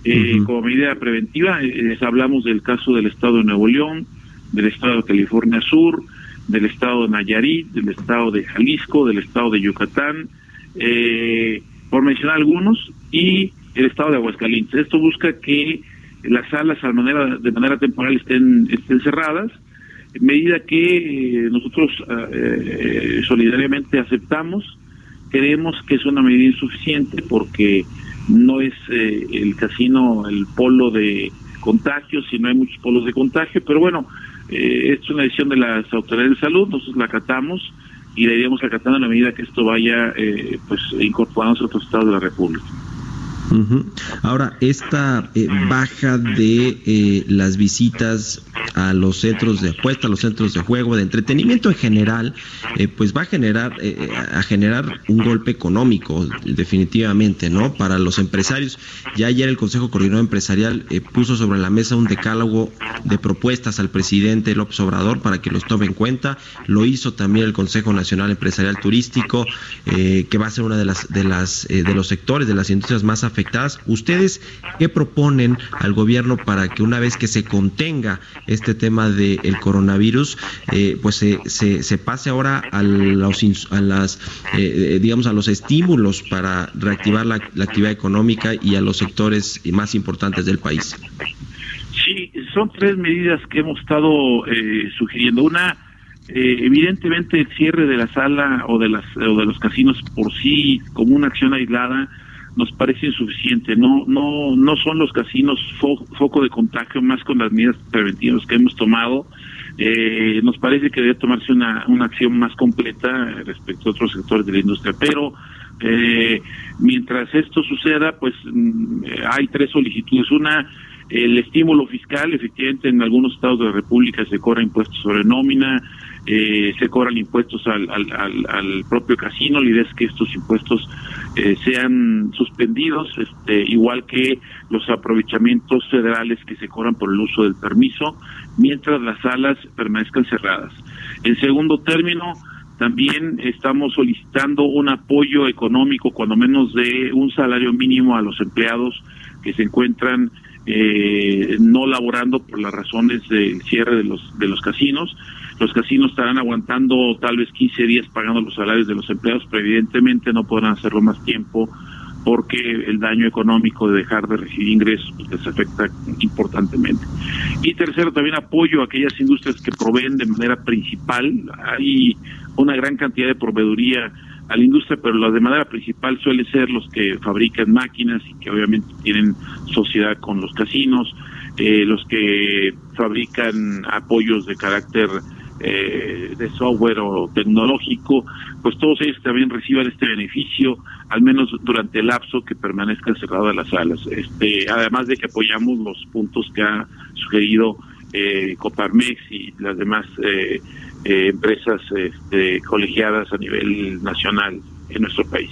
eh, como medida preventiva. Eh, les hablamos del caso del estado de Nuevo León, del estado de California Sur, del estado de Nayarit, del estado de Jalisco, del estado de Yucatán, eh, por mencionar algunos, y el estado de Aguascalientes. Esto busca que las salas de manera, de manera temporal estén, estén cerradas, medida que nosotros solidariamente aceptamos Creemos que es una medida insuficiente porque no es eh, el casino el polo de contagio, sino hay muchos polos de contagio, pero bueno, eh, es una decisión de las autoridades de salud, nosotros la acatamos y la iremos acatando a la medida que esto vaya eh, pues incorporándose a otros estados de la República. Ahora, esta eh, baja de las visitas a los centros de apuesta, a los centros de juego, de entretenimiento en general, eh, pues va a generar, eh, a generar un golpe económico, definitivamente, ¿no? Para los empresarios. Ya ayer el Consejo Coordinador Empresarial puso sobre la mesa un decálogo de propuestas al presidente López Obrador para que los tome en cuenta. Lo hizo también el Consejo Nacional Empresarial Turístico, que va a ser una de las, de las, de los sectores, de las industrias más afectadas. ¿Ustedes qué proponen al gobierno para que una vez que se contenga este tema del coronavirus, eh, pues se, se, pase ahora a los, a las, eh, digamos, a los estímulos para reactivar la, actividad económica y a los sectores más importantes del país? Sí, son tres medidas que hemos estado eh, sugiriendo. Una, evidentemente el cierre de la sala o de las o de los casinos por sí como una acción aislada nos parece insuficiente. No, no, no son los casinos foco de contagio más con las medidas preventivas que hemos tomado. Eh, nos parece que debe tomarse una, una acción más completa respecto a otros sectores de la industria. Pero eh, mientras esto suceda, pues mm, hay tres solicitudes. Una, el estímulo fiscal, efectivamente en algunos estados de la República se cobra impuestos sobre nómina, eh, se cobran impuestos al, al, al, propio casino, la idea es que estos impuestos eh, sean suspendidos, este, igual que los aprovechamientos federales que se cobran por el uso del permiso, mientras las salas permanezcan cerradas. En segundo término, también estamos solicitando un apoyo económico, cuando menos de un salario mínimo a los empleados que se encuentran eh, no laborando por las razones del cierre de los de los casinos los casinos estarán aguantando tal vez 15 días pagando los salarios de los empleados, pero evidentemente no podrán hacerlo más tiempo porque el daño económico de dejar de recibir ingresos pues, les afecta importantemente. Y tercero, también apoyo a aquellas industrias que proveen de manera principal. Hay una gran cantidad de proveeduría a la industria, pero la de manera principal suele ser los que fabrican máquinas y que obviamente tienen sociedad con los casinos, eh, los que fabrican apoyos de carácter eh, de software o tecnológico, pues todos ellos también reciban este beneficio, al menos durante el lapso que permanezcan cerradas las salas. Este, además de que apoyamos los puntos que ha sugerido eh, Coparmex y las demás eh, eh, empresas este, colegiadas a nivel nacional en nuestro país.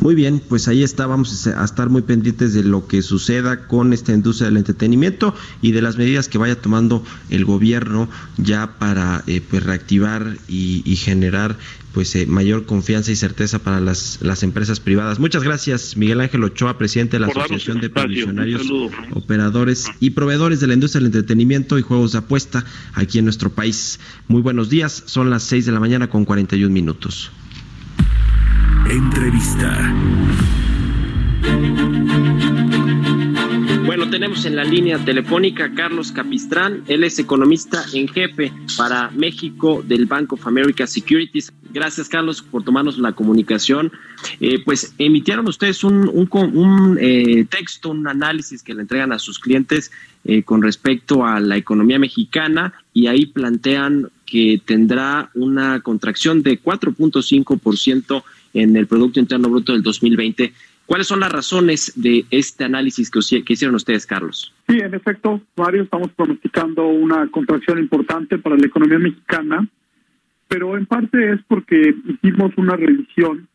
Muy bien, pues ahí está, vamos a estar muy pendientes de lo que suceda con esta industria del entretenimiento y de las medidas que vaya tomando el gobierno ya para eh, pues reactivar y, generar pues eh, mayor confianza y certeza para las, las empresas privadas. Muchas gracias, Miguel Ángel Ochoa, presidente de la Asociación de Provisionarios, Operadores y Proveedores de la Industria del Entretenimiento y Juegos de Apuesta aquí en nuestro país. Muy buenos días, son las 6 de la mañana con 41 minutos. Entrevista. Bueno, tenemos en la línea telefónica a Carlos Capistrán, él es economista en jefe para México del Bank of America Securities. Gracias, Carlos, por tomarnos la comunicación. Eh, pues emitieron ustedes un, eh, texto, un análisis que le entregan a sus clientes eh, con respecto a la economía mexicana y ahí plantean que tendrá una contracción de 4.5% en el Producto Interno Bruto del 2020. ¿Cuáles son las razones de este análisis que, hicieron ustedes, Carlos? Sí, en efecto, Mario, estamos pronosticando una contracción importante para la economía mexicana, pero en parte es porque hicimos una revisión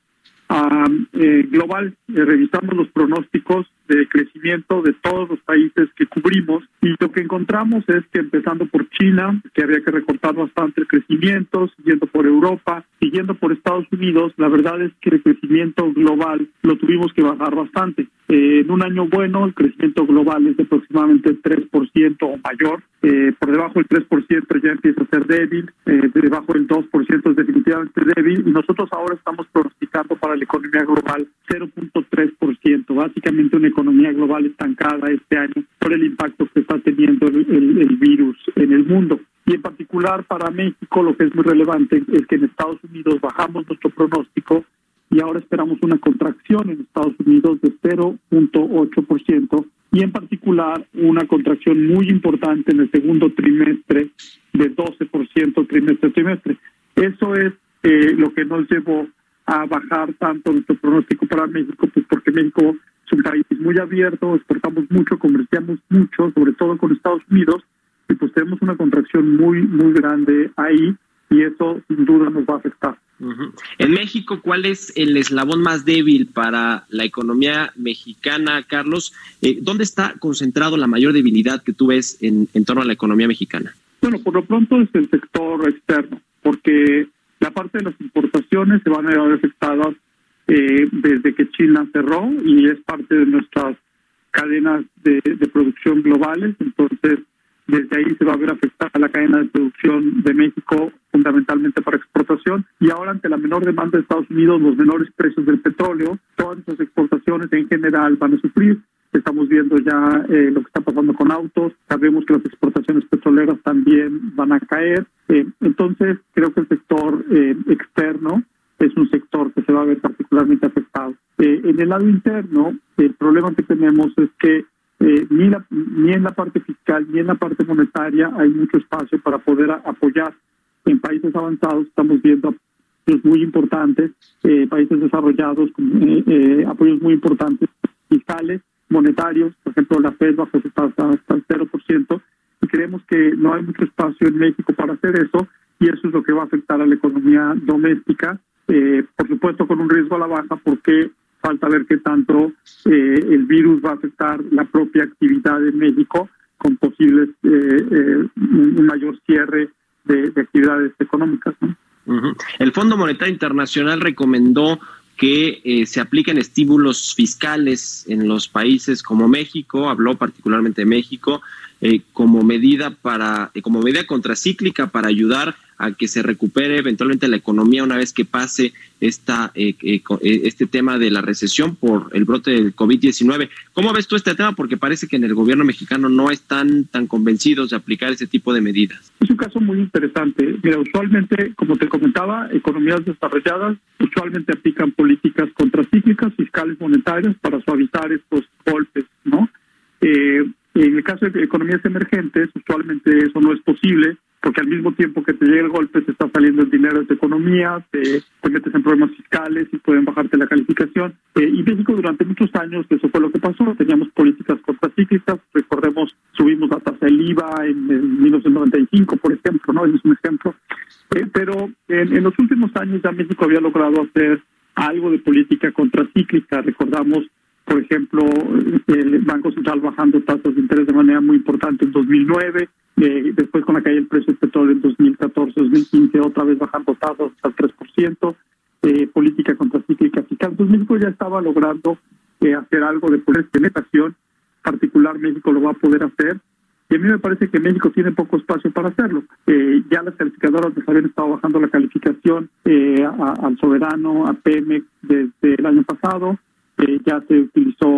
eh, global, eh, revisamos los pronósticos de crecimiento de todos los países que cubrimos y lo que encontramos es que empezando por China, que había que recortar bastante el crecimiento, siguiendo por Europa, siguiendo por Estados Unidos, la verdad es que el crecimiento global lo tuvimos que bajar bastante. Eh, en un año bueno, el crecimiento global es de aproximadamente 3% o mayor. Eh, por debajo del 3% ya empieza a ser débil, eh, debajo del 2% es definitivamente débil y nosotros ahora estamos pronosticando para la economía global 0.3%, básicamente una economía global estancada este año por el impacto que está teniendo el, virus en el mundo. Y en particular para México lo que es muy relevante es que en Estados Unidos bajamos nuestro pronóstico y ahora esperamos una contracción en Estados Unidos de 0.8% y en particular una contracción muy importante en el segundo trimestre de 12% trimestre a trimestre. Eso es eh, lo que nos llevó a bajar tanto nuestro pronóstico para México, pues porque México es un país muy abierto, exportamos mucho, comerciamos mucho, sobre todo con Estados Unidos, y pues tenemos una contracción muy, muy grande ahí y eso sin duda nos va a afectar. En México, ¿cuál es el eslabón más débil para la economía mexicana, Carlos? Eh, ¿Dónde está concentrado la mayor debilidad que tú ves en, en torno a la economía mexicana? Bueno, por lo pronto es el sector externo, porque la parte de las importaciones se van a ver afectadas eh, desde que China cerró y es parte de nuestras cadenas de, producción globales. Entonces, desde ahí se va a ver afectada la cadena de producción de México, fundamentalmente para exportación. Y ahora, ante la menor demanda de Estados Unidos, los menores precios del petróleo, todas esas exportaciones en general van a sufrir. Estamos viendo ya eh, lo que pasando con autos. Sabemos que las exportaciones petroleras también van a caer. Eh, entonces, creo que el sector eh, externo es un sector que se va a ver particularmente afectado. en el lado interno, el problema que tenemos es que eh, ni, la, ni en la parte fiscal ni en la parte monetaria hay mucho espacio para poder apoyar. En países avanzados estamos viendo apoyos muy importantes, eh, países desarrollados con eh, apoyos muy importantes fiscales, monetarios, por ejemplo la Fed bajo su tasa hasta el 0%, y creemos que no hay mucho espacio en México para hacer eso, y eso es lo que va a afectar a la economía doméstica, por supuesto con un riesgo a la baja, porque falta ver qué tanto eh, el virus va a afectar la propia actividad en México con posibles eh, eh, un mayor cierre de, actividades económicas. El Fondo Monetario Internacional recomendó que se apliquen estímulos fiscales en los países como México, habló particularmente de México, como medida para, como medida contracíclica para ayudar a que se recupere eventualmente la economía una vez que pase esta, eh, eh, eh, este tema de la recesión por el brote del COVID-19. ¿Cómo ves tú este tema? Porque parece que en el gobierno mexicano no están tan convencidos de aplicar ese tipo de medidas. Es un caso muy interesante. Mira, usualmente, como te comentaba, economías desarrolladas usualmente aplican políticas contracíclicas, fiscales, monetarias para suavizar estos golpes, ¿no? En el caso de economías emergentes, usualmente eso no es posible porque al mismo tiempo que te llega el golpe te está saliendo el dinero de tu economía, te, metes en problemas fiscales y pueden bajarte la calificación. Eh, y México durante muchos años eso fue lo que pasó, teníamos políticas contracíclicas, recordemos, subimos la tasa del IVA en, 1995, por ejemplo, ¿no? Es un ejemplo. Eh, pero en, en los últimos años ya México había logrado hacer algo de política contracíclica, recordamos por ejemplo, el Banco Central bajando tasas de interés de manera muy importante en 2009, eh, después con la caída del precio del petróleo en 2014, 2015, otra vez bajando tasas al 3%, eh, política contracíclica fiscal. Entonces México ya estaba logrando eh, hacer algo de penetración, particular México lo va a poder hacer. Y a mí me parece que México tiene poco espacio para hacerlo. Eh, ya las calificadoras les habían estado bajando la calificación al soberano, a Pemex desde el año pasado. Ya se utilizó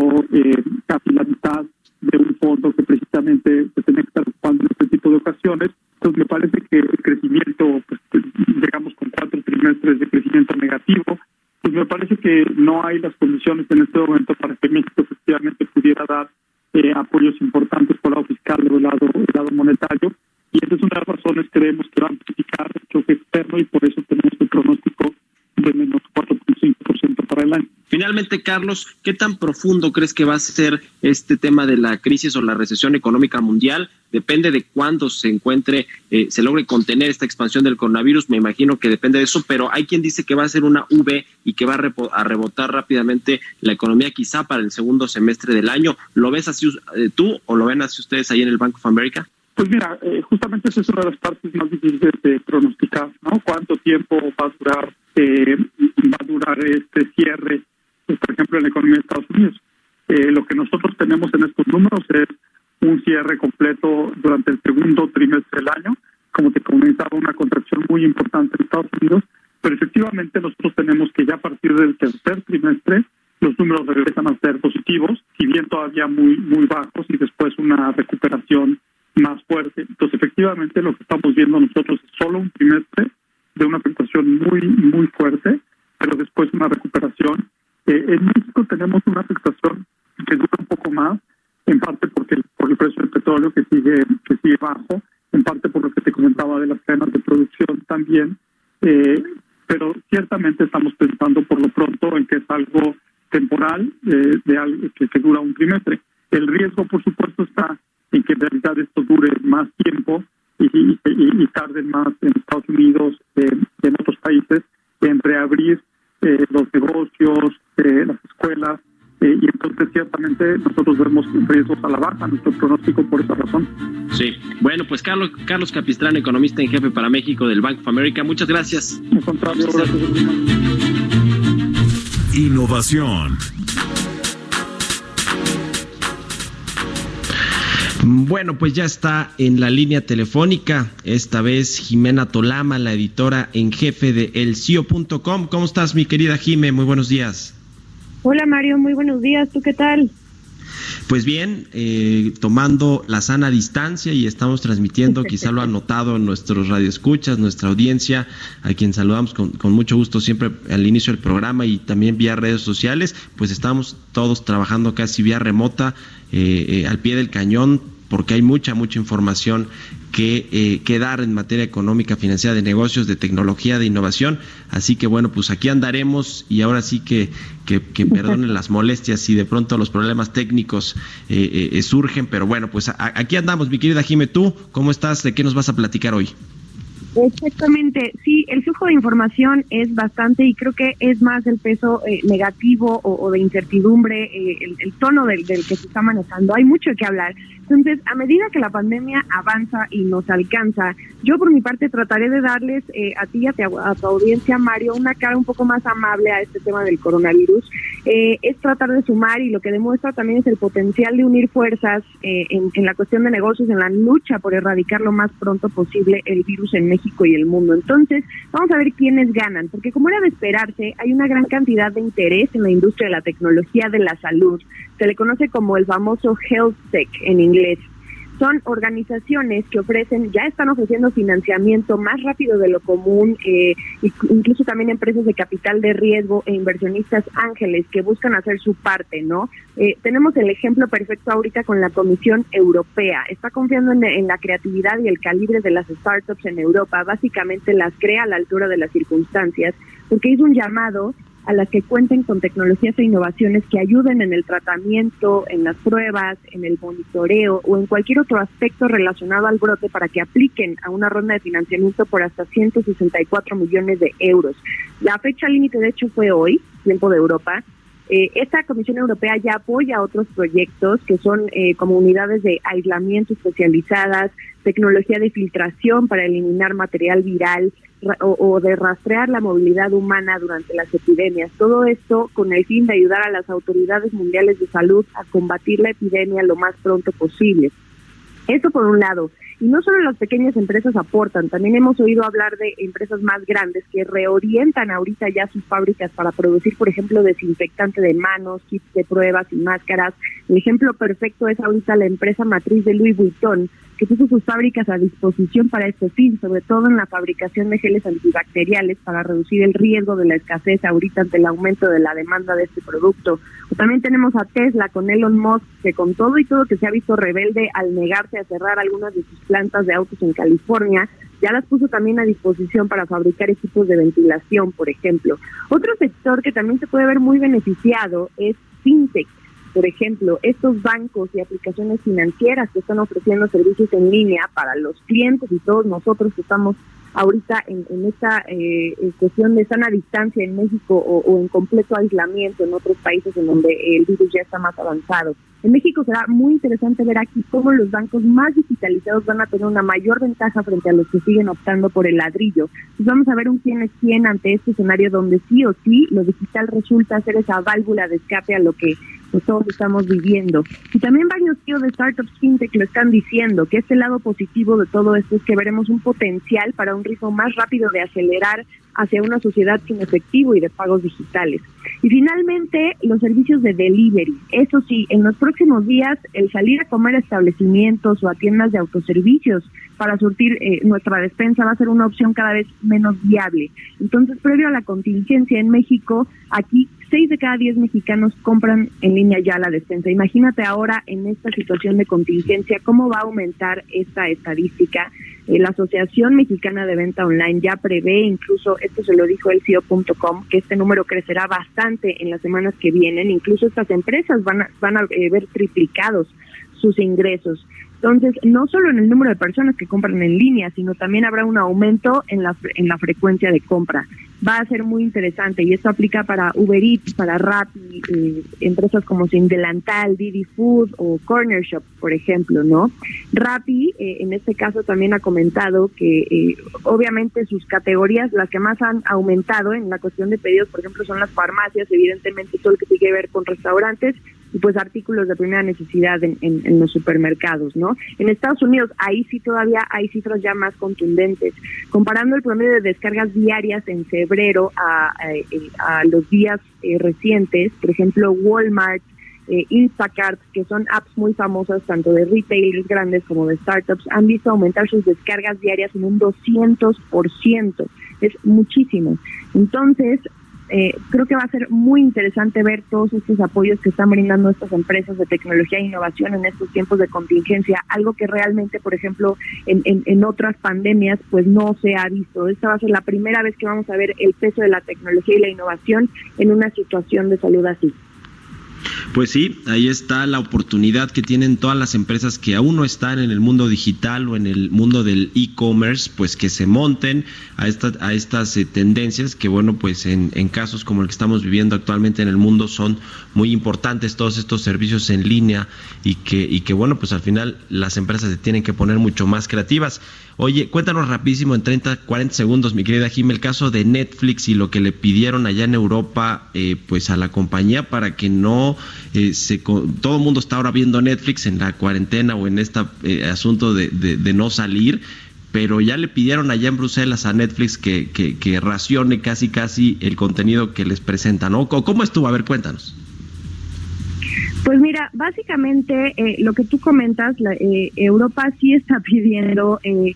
casi la mitad de un fondo que precisamente se tiene que estar ocupando en este tipo de ocasiones. Entonces me parece que el crecimiento, pues llegamos con cuatro trimestres de crecimiento negativo, pues me parece que no hay las condiciones en este momento para que México efectivamente pudiera dar eh, apoyos importantes por el lado fiscal o el lado, el lado monetario. Y esa es una de las razones creemos que va a amplificar el choque externo y por eso tenemos el pronóstico de menos 4.5% para el año. Finalmente, Carlos, ¿qué tan profundo crees que va a ser este tema de la crisis o la recesión económica mundial? Depende de cuándo se encuentre, eh, se logre contener esta expansión del coronavirus, me imagino que depende de eso, pero hay quien dice que va a ser una V y que va a, rebotar rápidamente la economía quizá para el segundo semestre del año. ¿Lo ves así eh, tú o lo ven así ustedes ahí en el Bank of America? Pues mira, eh, justamente esa es una de las partes más difíciles de pronosticar, ¿no? ¿Cuánto tiempo va a durar, va a durar este cierre por ejemplo, en la economía de Estados Unidos. Eh, lo que nosotros tenemos en estos números es un cierre completo durante el segundo trimestre del año, como te comentaba, una contracción muy importante en Estados Unidos, pero efectivamente nosotros tenemos que ya a partir del tercer trimestre los números regresan a ser positivos, si bien todavía muy muy bajos y después una recuperación más fuerte. Entonces, efectivamente, lo que estamos viendo nosotros es solo un trimestre de una afectación muy, muy fuerte, pero después una recuperación eh, en México tenemos una afectación que dura un poco más, en parte porque por el precio del petróleo que sigue que sigue bajo, en parte por lo que te comentaba de las cadenas de producción también, eh, pero ciertamente estamos pensando por lo pronto en que es algo temporal eh, de algo que, dura un trimestre. El riesgo, por supuesto, está en que en realidad esto dure más tiempo y, y, tarden más en Estados Unidos, eh, en otros países, en reabrir eh, los negocios, eh, las escuelas, eh, y entonces ciertamente nosotros vemos riesgos a la baja, nuestro pronóstico por esa razón. Sí, bueno, pues Carlos, Carlos Capistrán, economista en jefe para México del Bank of America, muchas gracias. Al contrario, Innovación. Bueno, pues ya está en la línea telefónica, esta vez Jimena Tolama, la editora en jefe de elcio.com. ¿Cómo estás, mi querida Jime? Muy buenos días. Hola, Mario, muy buenos días. ¿Tú qué tal? Pues bien, eh, tomando la sana distancia y estamos transmitiendo, quizá lo han notado nuestros radioescuchas, nuestra audiencia, a quien saludamos con, con, mucho gusto siempre al inicio del programa y también vía redes sociales, pues estamos todos trabajando casi vía remota, eh, eh, al pie del cañón, porque hay mucha, mucha información que, eh, que, dar en materia económica, financiera, de negocios, de tecnología, de innovación. Así que bueno, pues aquí andaremos y ahora sí que, que, que perdonen las molestias si de pronto los problemas técnicos eh, eh, surgen, pero bueno, pues a, aquí andamos, mi querida Jime, tú, ¿cómo estás? ¿De qué nos vas a platicar hoy? Exactamente, sí, el flujo de información es bastante y creo que es más el peso eh, negativo o, de incertidumbre, eh, el, tono del, que se está manejando. Hay mucho que hablar. Entonces, a medida que la pandemia avanza y nos alcanza, yo por mi parte trataré de darles eh, a ti y a, a, tu audiencia, Mario, una cara un poco más amable a este tema del coronavirus. Eh, es tratar de sumar y lo que demuestra también es el potencial de unir fuerzas en, en la cuestión de negocios, en la lucha por erradicar lo más pronto posible el virus en México y el mundo. Entonces, vamos a ver quiénes ganan, porque como era de esperarse, hay una gran cantidad de interés en la industria de la tecnología de la salud. Se le conoce como el famoso health tech en inglés. Son organizaciones que ofrecen, ya están ofreciendo financiamiento más rápido de lo común, eh, incluso también empresas de capital de riesgo e inversionistas ángeles que buscan hacer su parte, ¿no? Eh, tenemos el ejemplo perfecto ahorita con la Comisión Europea. Está confiando en, en, la creatividad y el calibre de las startups en Europa. Básicamente las crea a la altura de las circunstancias, porque hizo un llamado a las que cuenten con tecnologías e innovaciones que ayuden en el tratamiento, en las pruebas, en el monitoreo o en cualquier otro aspecto relacionado al brote para que apliquen a una ronda de financiamiento por hasta 164 millones de euros. La fecha límite, de hecho, fue hoy, tiempo de Europa. Eh, esta Comisión Europea ya apoya otros proyectos que son eh, como unidades de aislamiento especializadas, tecnología de filtración para eliminar material viral, o, de rastrear la movilidad humana durante las epidemias. Todo esto con el fin de ayudar a las autoridades mundiales de salud a combatir la epidemia lo más pronto posible. Eso por un lado. Y no solo las pequeñas empresas aportan, también hemos oído hablar de empresas más grandes que reorientan ahorita ya sus fábricas para producir, por ejemplo, desinfectante de manos, kits de pruebas y máscaras. El ejemplo perfecto es ahorita la empresa matriz de Louis Vuitton, que puso sus fábricas a disposición para este fin, sobre todo en la fabricación de geles antibacteriales para reducir el riesgo de la escasez ahorita ante el aumento de la demanda de este producto. También tenemos a Tesla con Elon Musk, que con todo y todo que se ha visto rebelde al negarse a cerrar algunas de sus plantas de autos en California, ya las puso también a disposición para fabricar equipos de ventilación, por ejemplo. Otro sector que también se puede ver muy beneficiado es FinTech por ejemplo, estos bancos y aplicaciones financieras que están ofreciendo servicios en línea para los clientes y todos nosotros que estamos ahorita en, en esta eh, cuestión de sana distancia en México o, o, en completo aislamiento en otros países en donde el virus ya está más avanzado. En México será muy interesante ver aquí cómo los bancos más digitalizados van a tener una mayor ventaja frente a los que siguen optando por el ladrillo. Pues vamos a ver un quién es quién ante este escenario donde sí o sí lo digital resulta ser esa válvula de escape a lo que pues, todos estamos viviendo. Y también varios tíos de startups fintech lo están diciendo, que este lado positivo de todo esto es que veremos un potencial para un ritmo más rápido de acelerar hacia una sociedad sin efectivo y de pagos digitales. Y finalmente, los servicios de delivery. Eso sí, en los próximos días, el salir a comer a establecimientos o a tiendas de autoservicios para surtir eh, nuestra despensa va a ser una opción cada vez menos viable. Entonces, previo a la contingencia en México, aquí seis de cada diez mexicanos compran en línea ya la despensa. Imagínate ahora en esta situación de contingencia cómo va a aumentar esta estadística. Eh, la Asociación Mexicana de Venta Online ya prevé, incluso esto se lo dijo el CEO.com, que este número crecerá bastante en las semanas que vienen. Incluso estas empresas van a, van a eh, ver triplicados sus ingresos. Entonces, no solo en el número de personas que compran en línea, sino también habrá un aumento en la frecuencia de compra. Va a ser muy interesante y esto aplica para Uber Eats, para Rappi, eh, empresas como Sin Delantal, Didi Food o Corner Shop, por ejemplo, ¿no? Rappi, eh, en este caso, también ha comentado que eh, obviamente sus categorías, las que más han aumentado en la cuestión de pedidos, por ejemplo, son las farmacias, evidentemente todo lo que tiene que ver con restaurantes, y pues artículos de primera necesidad en, en, los supermercados, ¿no? En Estados Unidos ahí sí todavía hay cifras ya más contundentes. Comparando el promedio de descargas diarias en febrero a, a, los días eh, recientes, por ejemplo, Walmart, eh, Instacart, que son apps muy famosas tanto de retailers grandes como de startups, han visto aumentar sus descargas diarias en un 200%. Es muchísimo. Entonces, eh, creo que va a ser muy interesante ver todos estos apoyos que están brindando estas empresas de tecnología e innovación en estos tiempos de contingencia, algo que realmente, por ejemplo, en, en, en otras pandemias, pues no se ha visto. Esta va a ser la primera vez que vamos a ver el peso de la tecnología y la innovación en una situación de salud así. Pues sí, ahí está la oportunidad que tienen todas las empresas que aún no están en el mundo digital o en el mundo del e-commerce, pues que se monten a, a estas eh, tendencias que, bueno, pues en, casos como el que estamos viviendo actualmente en el mundo son muy importantes todos estos servicios en línea y que bueno, pues al final las empresas se tienen que poner mucho más creativas. Oye, cuéntanos rapidísimo en 30, 40 segundos, mi querida Jim, el caso de Netflix y lo que le pidieron allá en Europa, eh, pues a la compañía para que no eh, se, todo el mundo está ahora viendo Netflix en la cuarentena o en este asunto de, de, no salir pero ya le pidieron allá en Bruselas a Netflix que, que, que, racione casi casi el contenido que les presentan. ¿no? ¿Cómo estuvo? A ver, cuéntanos. Pues mira, básicamente eh, lo que tú comentas, la, eh, Europa sí está pidiendo eh,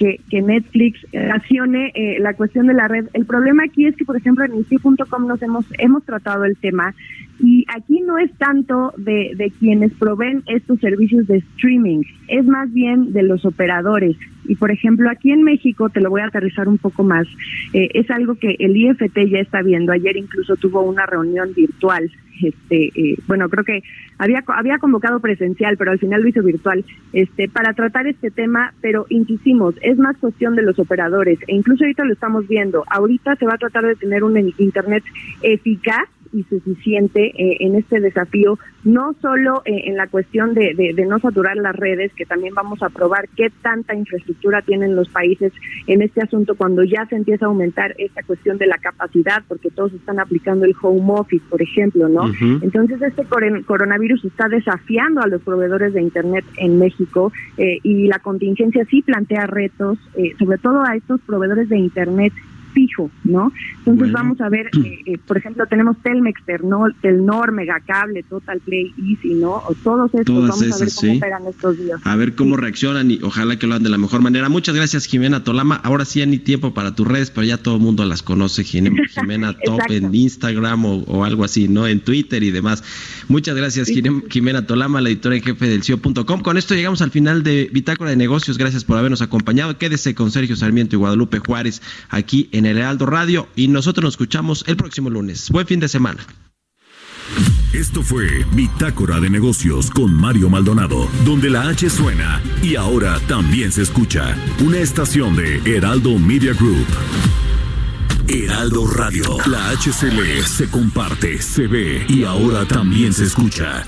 que, que, Netflix racione eh, la cuestión de la red. El problema aquí es que, por ejemplo, en ICI.com nos hemos, hemos tratado el tema y aquí no es tanto de, de quienes proveen estos servicios de streaming, es más bien de los operadores. Y por ejemplo, aquí en México, te lo voy a aterrizar un poco más, es algo que el IFT ya está viendo. Ayer incluso tuvo una reunión virtual este eh, bueno creo que había había convocado presencial pero al final lo hizo virtual este para tratar este tema pero insistimos es más cuestión de los operadores e incluso ahorita lo estamos viendo ahorita se va a tratar de tener un internet eficaz y suficiente eh, en este desafío, no solo eh, en la cuestión de, de, no saturar las redes, que también vamos a probar qué tanta infraestructura tienen los países en este asunto cuando ya se empieza a aumentar esta cuestión de la capacidad, porque todos están aplicando el home office, por ejemplo, ¿no? Entonces este coronavirus está desafiando a los proveedores de Internet en México eh, y la contingencia sí plantea retos, sobre todo a estos proveedores de Internet fijo, ¿no? Entonces vamos a ver, eh, eh, por ejemplo, tenemos Telmex, Ternol, Telnor, Megacable, Total Play, Easy, ¿no? O todos estos, vamos a ver cómo operan estos días. A ver cómo reaccionan y ojalá que lo hagan de la mejor manera. Muchas gracias, Jimena Tolama. Ahora sí ya ni tiempo para tus redes, pero ya todo el mundo las conoce, Jimena Top en Instagram o, algo así, ¿no? En Twitter y demás. Muchas gracias, Jimena Tolama, la editora en jefe del CIO.com. Con esto llegamos al final de Bitácora de Negocios. Gracias por habernos acompañado. Quédese con Sergio Sarmiento y Guadalupe Juárez aquí en el Heraldo Radio y nosotros nos escuchamos el próximo lunes. Buen fin de semana. Esto fue Bitácora de Negocios con Mario Maldonado, donde la H suena y ahora también se escucha. Una estación de Heraldo Media Group. Heraldo Radio. La HCL se comparte, se ve y ahora también se escucha.